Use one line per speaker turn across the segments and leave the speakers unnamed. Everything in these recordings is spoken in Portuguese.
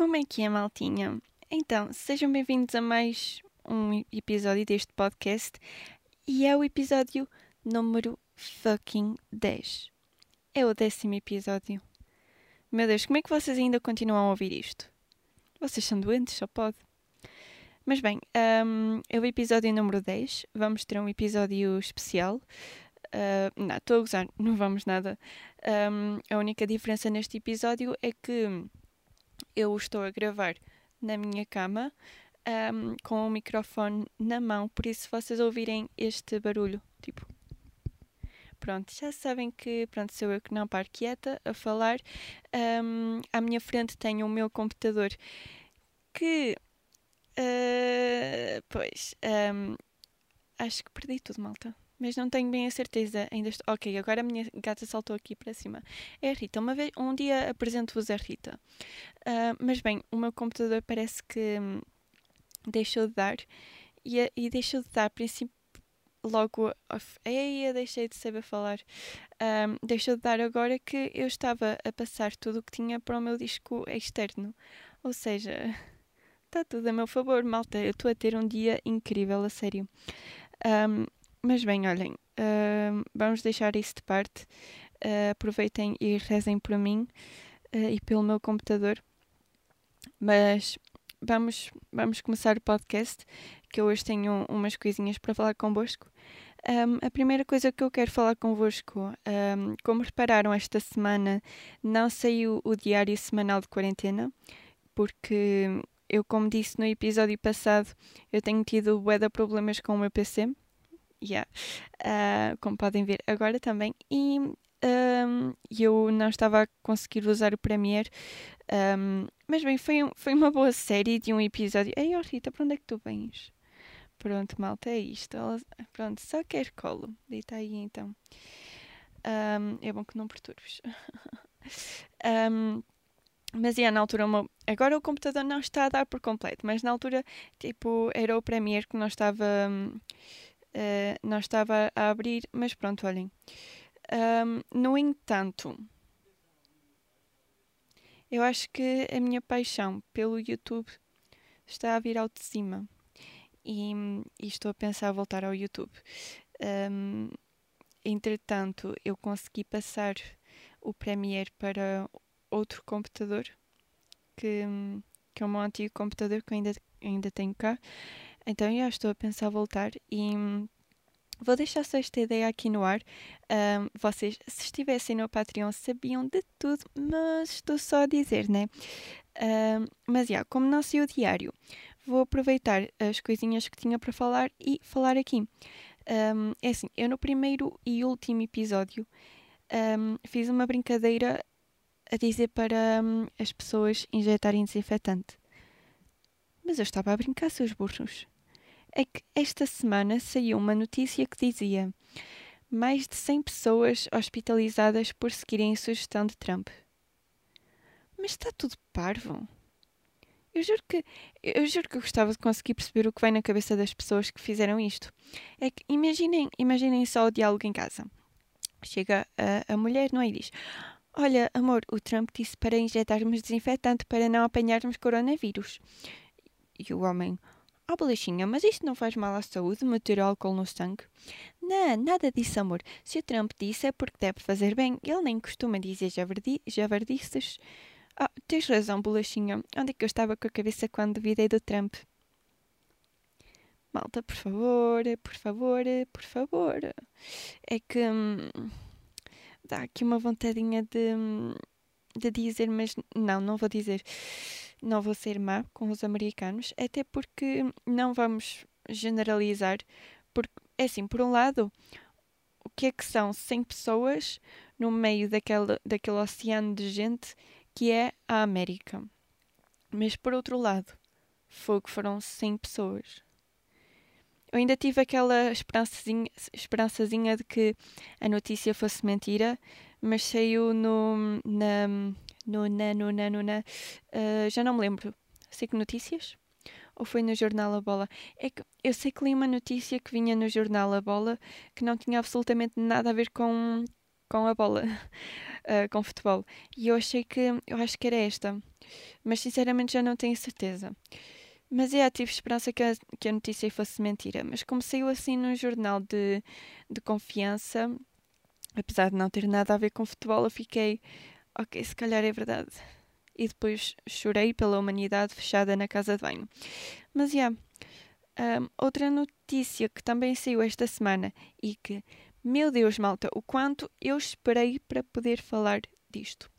Como é que é, maltinha? Então, sejam bem-vindos a mais um episódio deste podcast e é o episódio número fucking 10. É o décimo episódio. Meu Deus, como é que vocês ainda continuam a ouvir isto? Vocês são doentes, só pode. Mas bem, um, é o episódio número 10. Vamos ter um episódio especial. Uh, não, estou a gozar, não vamos nada. Um, a única diferença neste episódio é que eu estou a gravar na minha cama um, com o microfone na mão, por isso se vocês ouvirem este barulho, tipo. Pronto, já sabem que pronto, sou eu que não paro quieta a falar. Um, à minha frente tenho o meu computador que. Uh, pois. Um, acho que perdi tudo, malta mas não tenho bem a certeza. Ainda estou... Ok, agora a minha gata saltou aqui para cima. É a Rita. Uma vez, um dia apresento-vos a Rita. Uh, mas bem, o meu computador parece que hum, deixou de dar. E, e deixou de dar, princípio, logo. Ei, deixei de saber falar. Um, deixou de dar agora que eu estava a passar tudo o que tinha para o meu disco externo. Ou seja, está tudo a meu favor, malta. Eu estou a ter um dia incrível, a sério. Um, mas bem, olhem, uh, vamos deixar isso de parte. Uh, aproveitem e rezem por mim uh, e pelo meu computador. Mas vamos, vamos começar o podcast, que eu hoje tenho umas coisinhas para falar convosco. Um, a primeira coisa que eu quero falar convosco, um, como repararam, esta semana não saiu o diário semanal de quarentena, porque eu, como disse no episódio passado, eu tenho tido bué problemas com o meu PC yeah. Uh, como podem ver agora também. E um, eu não estava a conseguir usar o Premiere. Um, mas bem, foi, foi uma boa série de um episódio. Ei, oh Rita, para onde é que tu vens? Pronto, malta, é isto. Pronto, só quer colo. Deita aí então. É bom que não perturbes. mas yeah, na altura, uma... agora o computador não está a dar por completo, mas na altura, tipo, era o Premiere que não estava. Uh, não estava a abrir, mas pronto, olhem. Um, no entanto, eu acho que a minha paixão pelo YouTube está a vir ao de cima e, e estou a pensar voltar ao YouTube. Um, entretanto, eu consegui passar o Premiere para outro computador que, que é o meu antigo computador que eu ainda, ainda tenho cá então já estou a pensar voltar e hum, vou deixar só esta ideia aqui no ar. Um, vocês, se estivessem no Patreon, sabiam de tudo, mas estou só a dizer, né? Um, mas já, como não sei o diário, vou aproveitar as coisinhas que tinha para falar e falar aqui. Um, é assim, eu no primeiro e último episódio um, fiz uma brincadeira a dizer para um, as pessoas injetarem desinfetante. Mas eu estava a brincar, seus burros é que esta semana saiu uma notícia que dizia mais de 100 pessoas hospitalizadas por seguirem a sugestão de Trump. Mas está tudo parvo. Eu juro que eu juro que eu gostava de conseguir perceber o que vai na cabeça das pessoas que fizeram isto. É que imaginem, imaginem só o diálogo em casa. Chega a, a mulher, não é? E diz: Olha, amor, o Trump disse para injetarmos desinfetante para não apanharmos coronavírus. E o homem: Oh, bolachinha, mas isto não faz mal à saúde, meter álcool no sangue? Não, nada disso, amor. Se o Trump disse é porque deve fazer bem. Ele nem costuma dizer javardi javardices. Ah, tens razão, bolachinha. Onde é que eu estava com a cabeça quando duvidei do Trump? Malta, por favor, por favor, por favor. É que hum, dá aqui uma vontadinha de, hum, de dizer, mas não, não vou dizer não vou ser má com os americanos, até porque não vamos generalizar, porque é assim, por um lado, o que é que são 100 pessoas no meio daquele, daquele oceano de gente que é a América? Mas por outro lado, fogo foram 100 pessoas. Eu ainda tive aquela esperançazinha, esperançazinha de que a notícia fosse mentira, mas saiu no, na, no na, no na, no na, uh, já não me lembro. Sei que notícias? Ou foi no jornal A Bola? É que eu sei que li uma notícia que vinha no jornal A Bola que não tinha absolutamente nada a ver com, com a bola, uh, com futebol. E eu achei que, eu acho que era esta. Mas sinceramente já não tenho certeza. Mas é, tive esperança que a, que a notícia fosse mentira. Mas como saiu assim num jornal de, de confiança, apesar de não ter nada a ver com futebol, eu fiquei, ok, se calhar é verdade. E depois chorei pela humanidade fechada na casa de banho. Mas, já, yeah, um, outra notícia que também saiu esta semana e que, meu Deus, malta, o quanto eu esperei para poder falar disto.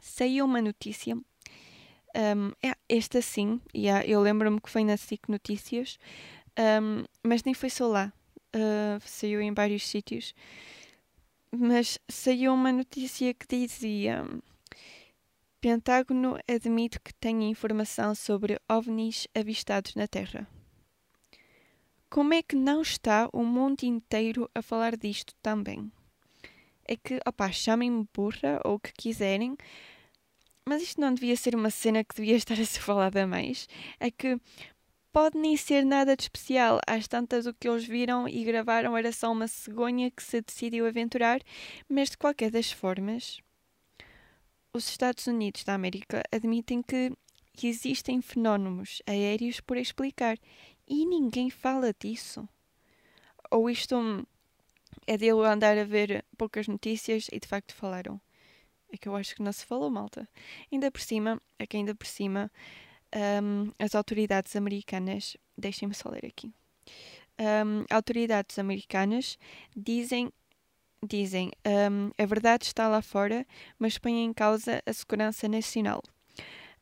Saiu uma notícia, um, é, esta sim, yeah, eu lembro-me que foi na SIC Notícias, um, mas nem foi só lá, uh, saiu em vários sítios. Mas saiu uma notícia que dizia. Pentágono admite que tem informação sobre ovnis avistados na Terra. Como é que não está o mundo inteiro a falar disto também? É que, opá, chamem-me burra ou o que quiserem, mas isto não devia ser uma cena que devia estar a ser falada mais. É que pode nem ser nada de especial. Às tantas, o que eles viram e gravaram era só uma cegonha que se decidiu aventurar, mas de qualquer das formas, os Estados Unidos da América admitem que existem fenómenos aéreos por explicar e ninguém fala disso. Ou isto é dele andar a ver poucas notícias e de facto falaram. É que eu acho que não se falou, malta. Ainda por cima, é que ainda por cima, um, as autoridades americanas, deixem-me só ler aqui. Um, autoridades americanas dizem dizem um, a verdade está lá fora, mas põem em causa a segurança nacional.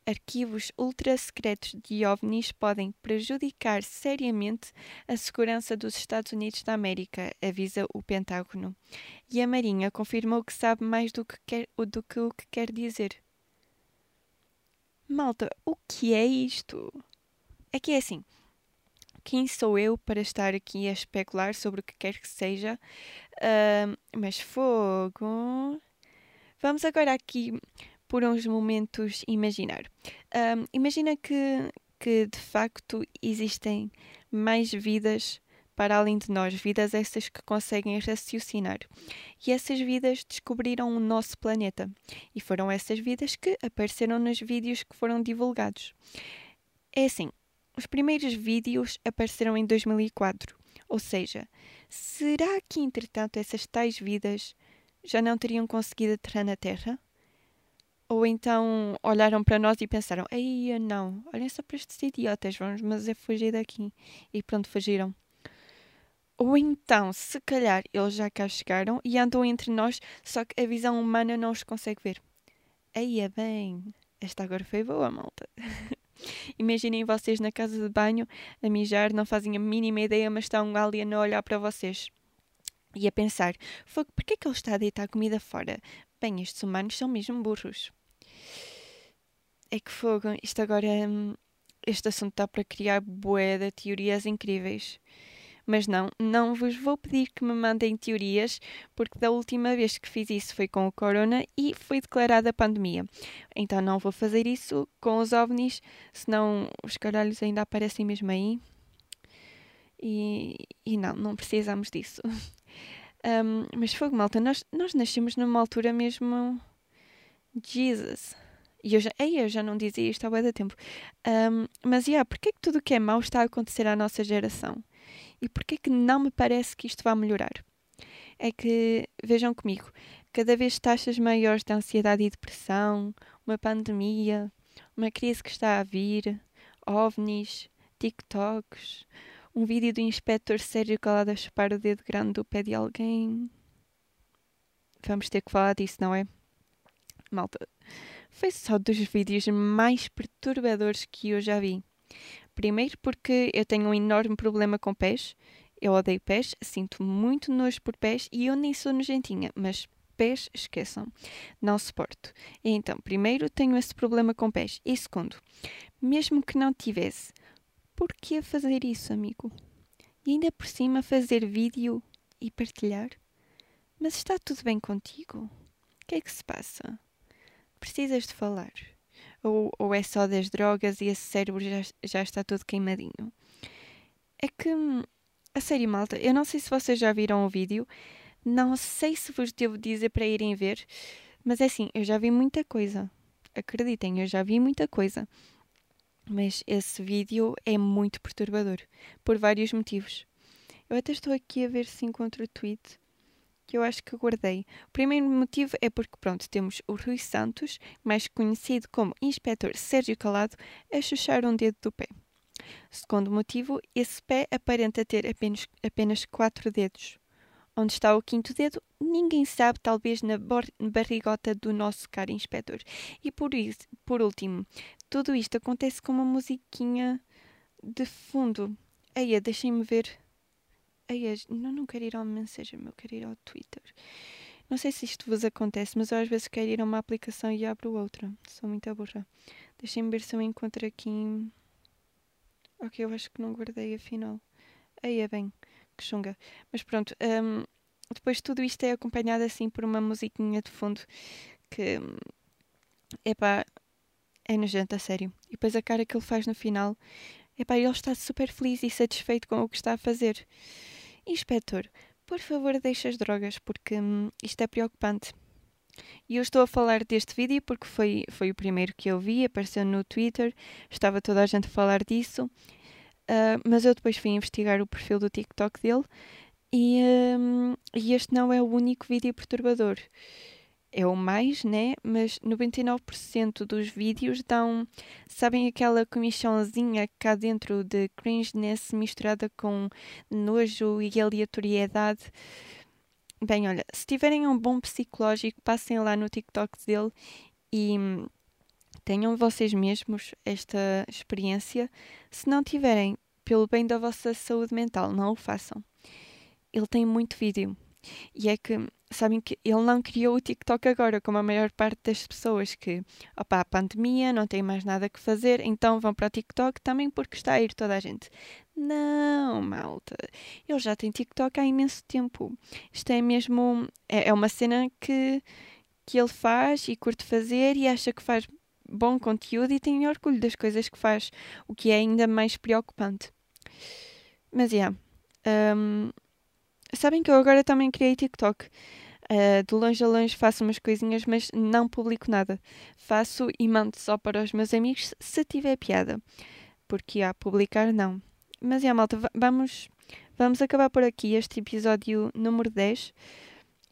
Arquivos ultra secretos de OVNIs podem prejudicar seriamente a segurança dos Estados Unidos da América, avisa o Pentágono. E a Marinha confirmou que sabe mais do que, quer, do que o que quer dizer. Malta, o que é isto? É que é assim quem sou eu para estar aqui a especular sobre o que quer que seja? Uh, mas fogo. Vamos agora aqui por uns momentos imaginar. Uh, imagina que, que de facto existem mais vidas para além de nós, vidas essas que conseguem raciocinar. E essas vidas descobriram o nosso planeta. E foram essas vidas que apareceram nos vídeos que foram divulgados. É assim, os primeiros vídeos apareceram em 2004, ou seja, será que entretanto essas tais vidas já não teriam conseguido aterrar na Terra? Ou então olharam para nós e pensaram: Ei, não, olhem só para estes idiotas, vamos, mas é fugir daqui. E pronto, fugiram. Ou então, se calhar, eles já cá chegaram e andam entre nós, só que a visão humana não os consegue ver. Aí é bem. Esta agora foi boa, malta. Imaginem vocês na casa de banho a mijar, não fazem a mínima ideia, mas está um alien a olhar para vocês. E a pensar, fogo, porquê que ele está a deitar comida fora? Bem, estes humanos são mesmo burros. É que fogo, isto agora, hum, este assunto está para criar bué de teorias incríveis. Mas não, não vos vou pedir que me mandem teorias, porque da última vez que fiz isso foi com o corona e foi declarada pandemia. Então não vou fazer isso com os ovnis, senão os caralhos ainda aparecem mesmo aí. E, e não, não precisamos disso. Um, mas fogo, malta, nós, nós nascemos numa altura mesmo. Jesus. E eu já, ei, eu já não dizia isto há bem tempo. Um, mas, yeah, porquê é que tudo o que é mau está a acontecer à nossa geração? E porquê que não me parece que isto vá melhorar? É que, vejam comigo, cada vez taxas maiores de ansiedade e depressão, uma pandemia, uma crise que está a vir, ovnis, TikToks, um vídeo do inspetor Sérgio calado a chupar o dedo grande do pé de alguém. Vamos ter que falar disso, não é? Malta, foi só dos vídeos mais perturbadores que eu já vi. Primeiro porque eu tenho um enorme problema com pés. Eu odeio pés, sinto muito nojo por pés e eu nem sou nojentinha, mas pés, esqueçam, não suporto. Então, primeiro tenho esse problema com pés. E segundo, mesmo que não tivesse, por que fazer isso, amigo? E ainda por cima fazer vídeo e partilhar? Mas está tudo bem contigo? O que é que se passa? Precisas de falar ou, ou é só das drogas e esse cérebro já, já está todo queimadinho. É que, a sério, malta, eu não sei se vocês já viram o vídeo, não sei se vos devo dizer para irem ver, mas é assim, eu já vi muita coisa. acreditem, eu já vi muita coisa. Mas esse vídeo é muito perturbador, por vários motivos. Eu até estou aqui a ver se encontro o tweet que eu acho que guardei. O primeiro motivo é porque, pronto, temos o Rui Santos, mais conhecido como Inspetor Sérgio Calado, a chuchar um dedo do pé. Segundo motivo, esse pé aparenta ter apenas, apenas quatro dedos. Onde está o quinto dedo, ninguém sabe, talvez na barrigota do nosso caro inspetor. E por, isso, por último, tudo isto acontece com uma musiquinha de fundo. Eia, deixem-me ver. Eia, não, não quero ir ao Messenger, eu quero ir ao Twitter. Não sei se isto vos acontece, mas eu às vezes quero ir a uma aplicação e abro outra. Sou muito burra. Deixem-me ver se eu encontro aqui. Ok, eu acho que não guardei afinal. Aí é bem que chunga. Mas pronto, um, depois tudo isto é acompanhado assim por uma musiquinha de fundo que, epá, é nojento, a sério. E depois a cara que ele faz no final, epá, ele está super feliz e satisfeito com o que está a fazer. Inspetor, por favor deixe as drogas, porque hum, isto é preocupante. E eu estou a falar deste vídeo porque foi, foi o primeiro que eu vi, apareceu no Twitter, estava toda a gente a falar disso. Uh, mas eu depois fui investigar o perfil do TikTok dele e, um, e este não é o único vídeo perturbador. É o mais, né? Mas 99% dos vídeos dão, sabem, aquela comichãozinha cá dentro de cringeness misturada com nojo e aleatoriedade. Bem, olha, se tiverem um bom psicológico, passem lá no TikTok dele e hum, tenham vocês mesmos esta experiência. Se não tiverem, pelo bem da vossa saúde mental, não o façam. Ele tem muito vídeo. E é que, sabem que ele não criou o TikTok agora, como a maior parte das pessoas que, opa, a pandemia, não tem mais nada que fazer, então vão para o TikTok também porque está a ir toda a gente. Não, malta. Ele já tem TikTok há imenso tempo. Isto é mesmo. É, é uma cena que, que ele faz e curte fazer e acha que faz bom conteúdo e tem orgulho das coisas que faz, o que é ainda mais preocupante. Mas, yeah. Um, sabem que eu agora também criei TikTok. Uh, de longe a longe faço umas coisinhas, mas não publico nada. Faço e mando só para os meus amigos se tiver piada. Porque, a publicar, não. Mas, yeah, malta, vamos, vamos acabar por aqui este episódio número 10.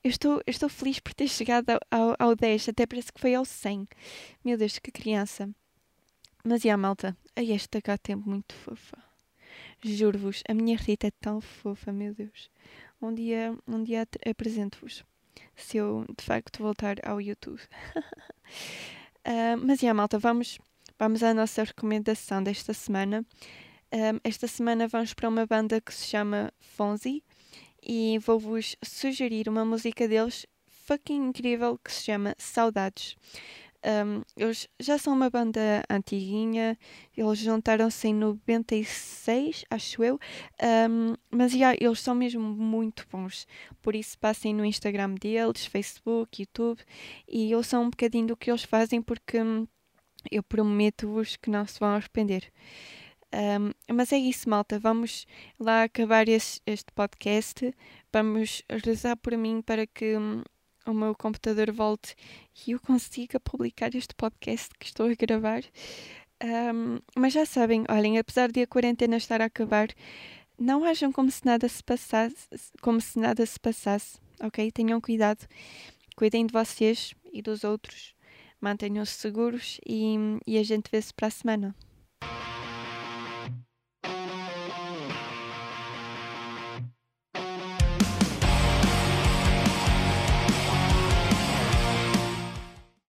Eu estou, eu estou feliz por ter chegado ao, ao 10, até parece que foi ao 100. Meu Deus, que criança. Mas, e a malta, a esta gata é muito fofa. Juro-vos, a minha Rita é tão fofa, meu Deus. Um dia, um dia apresento-vos, se eu de facto voltar ao YouTube. uh, mas, a malta, vamos, vamos à nossa recomendação desta semana. Uh, esta semana vamos para uma banda que se chama Fonzie e vou-vos sugerir uma música deles fucking incrível que se chama Saudades. Um, eles já são uma banda antiguinha, eles juntaram-se em 96, acho eu, um, mas yeah, eles são mesmo muito bons. Por isso, passem no Instagram deles, Facebook, YouTube e ouçam um bocadinho do que eles fazem, porque hum, eu prometo-vos que não se vão arrepender. Um, mas é isso, malta. Vamos lá acabar este podcast. Vamos rezar por mim para que um, o meu computador volte e eu consiga publicar este podcast que estou a gravar. Um, mas já sabem, olhem, apesar de a quarentena estar a acabar, não ajam como se nada se passasse, como se nada se passasse, ok? Tenham cuidado, cuidem de vocês e dos outros, mantenham-se seguros e, e a gente vê-se para a semana.